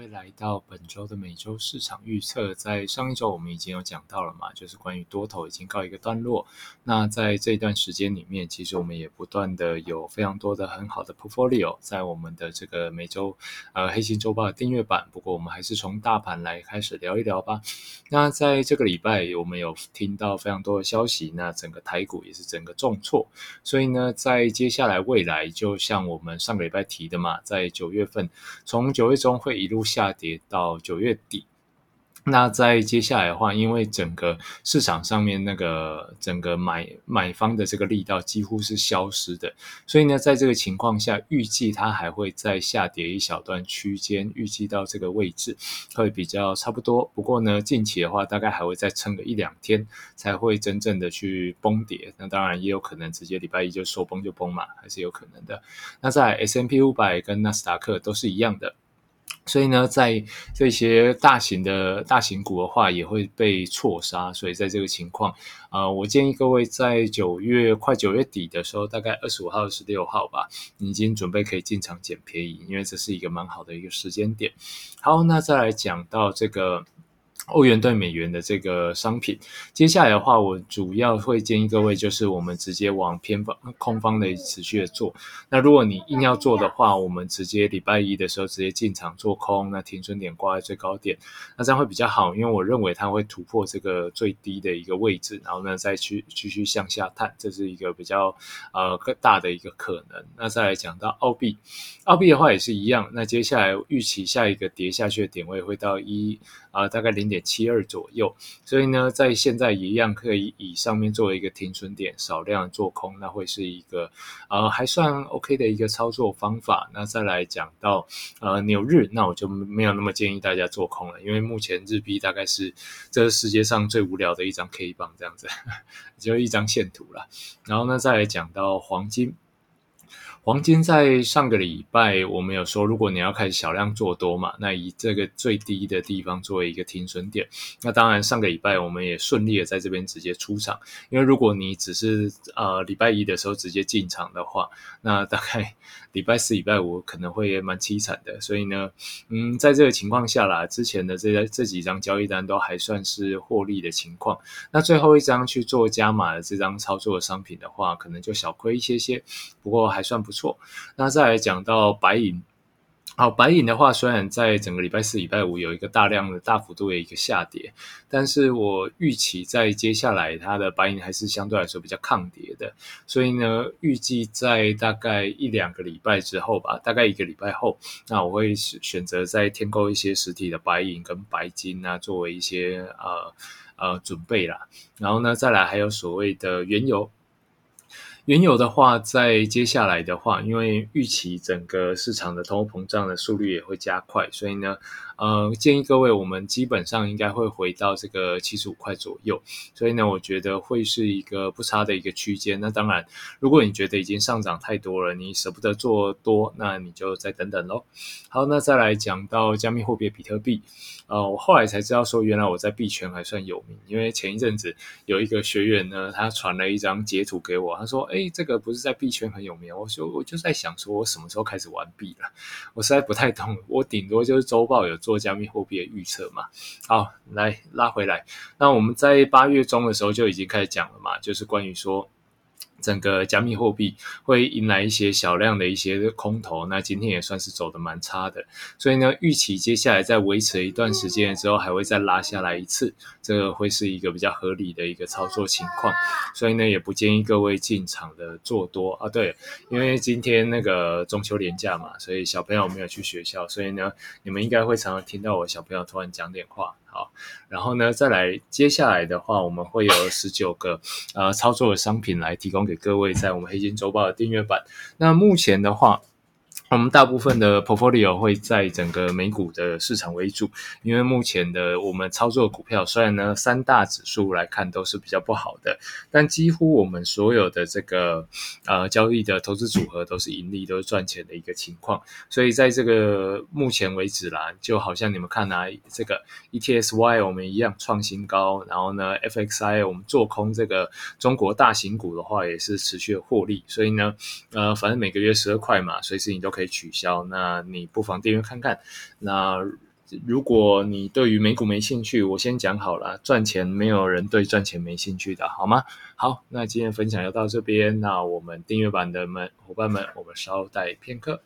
位来到本周的每周市场预测，在上一周我们已经有讲到了嘛，就是关于多头已经告一个段落。那在这一段时间里面，其实我们也不断的有非常多的很好的 portfolio 在我们的这个每周呃黑心周报的订阅版。不过我们还是从大盘来开始聊一聊吧。那在这个礼拜，我们有听到非常多的消息，那整个台股也是整个重挫。所以呢，在接下来未来，就像我们上个礼拜提的嘛，在九月份，从九月中会一路。下跌到九月底，那在接下来的话，因为整个市场上面那个整个买买方的这个力道几乎是消失的，所以呢，在这个情况下，预计它还会再下跌一小段区间，预计到这个位置会比较差不多。不过呢，近期的话，大概还会再撑个一两天，才会真正的去崩跌。那当然也有可能直接礼拜一就说崩就崩嘛，还是有可能的。那在 S M P 五百跟纳斯达克都是一样的。所以呢，在这些大型的大型股的话，也会被错杀。所以在这个情况，呃，我建议各位在九月快九月底的时候，大概二十五号、二十六号吧，已经准备可以进场捡便宜，因为这是一个蛮好的一个时间点。好，那再来讲到这个。欧元对美元的这个商品，接下来的话，我主要会建议各位，就是我们直接往偏方空方的持续的做。那如果你硬要做的话，我们直接礼拜一的时候直接进场做空，那停损点挂在最高点，那这样会比较好，因为我认为它会突破这个最低的一个位置，然后呢再去继续向下探，这是一个比较呃更大的一个可能。那再来讲到澳币，澳币的话也是一样，那接下来预期下一个跌下去的点位会到一啊大概零点。七二左右，所以呢，在现在一样可以以上面作为一个停损点，少量做空，那会是一个呃还算 OK 的一个操作方法。那再来讲到呃纽日，那我就没有那么建议大家做空了，因为目前日币大概是这世界上最无聊的一张 K 棒，这样子 就一张线图了。然后呢，再来讲到黄金。黄金在上个礼拜，我们有说，如果你要开始小量做多嘛，那以这个最低的地方作为一个停损点。那当然，上个礼拜我们也顺利的在这边直接出场。因为如果你只是呃礼拜一的时候直接进场的话，那大概礼拜四、礼拜五可能会蛮凄惨的。所以呢，嗯，在这个情况下啦，之前的这这几张交易单都还算是获利的情况。那最后一张去做加码的这张操作的商品的话，可能就小亏一些些，不过还还算不。错，那再来讲到白银，好，白银的话，虽然在整个礼拜四、礼拜五有一个大量的大幅度的一个下跌，但是我预期在接下来它的白银还是相对来说比较抗跌的，所以呢，预计在大概一两个礼拜之后吧，大概一个礼拜后，那我会选择再添购一些实体的白银跟白金啊，作为一些呃呃准备啦。然后呢，再来还有所谓的原油。原油的话，在接下来的话，因为预期整个市场的通货膨胀的速率也会加快，所以呢。呃，建议各位，我们基本上应该会回到这个七十五块左右，所以呢，我觉得会是一个不差的一个区间。那当然，如果你觉得已经上涨太多了，你舍不得做多，那你就再等等喽。好，那再来讲到加密货币比特币，呃，我后来才知道说，原来我在币圈还算有名，因为前一阵子有一个学员呢，他传了一张截图给我，他说：“哎，这个不是在币圈很有名。”我说：“我就在想，说我什么时候开始玩币了？我实在不太懂，我顶多就是周报有。”做加密货币的预测嘛，好，来拉回来。那我们在八月中的时候就已经开始讲了嘛，就是关于说。整个加密货币会迎来一些小量的一些空头，那今天也算是走的蛮差的，所以呢，预期接下来再维持一段时间之后，还会再拉下来一次，这个会是一个比较合理的一个操作情况，所以呢，也不建议各位进场的做多啊。对，因为今天那个中秋连假嘛，所以小朋友没有去学校，所以呢，你们应该会常常听到我小朋友突然讲点话。好，然后呢，再来接下来的话，我们会有十九个呃操作的商品来提供给各位，在我们黑金周报的订阅版。那目前的话。我们大部分的 portfolio 会在整个美股的市场为主，因为目前的我们操作股票，虽然呢三大指数来看都是比较不好的，但几乎我们所有的这个呃交易的投资组合都是盈利、都是赚钱的一个情况。所以在这个目前为止啦，就好像你们看啊，这个 ETSY 我们一样创新高，然后呢 FXI 我们做空这个中国大型股的话，也是持续的获利。所以呢，呃，反正每个月十二块嘛，随时你都可以。可以取消，那你不妨订阅看看。那如果你对于美股没兴趣，我先讲好了，赚钱没有人对赚钱没兴趣的，好吗？好，那今天分享就到这边，那我们订阅版的们伙伴们，我们稍待片刻。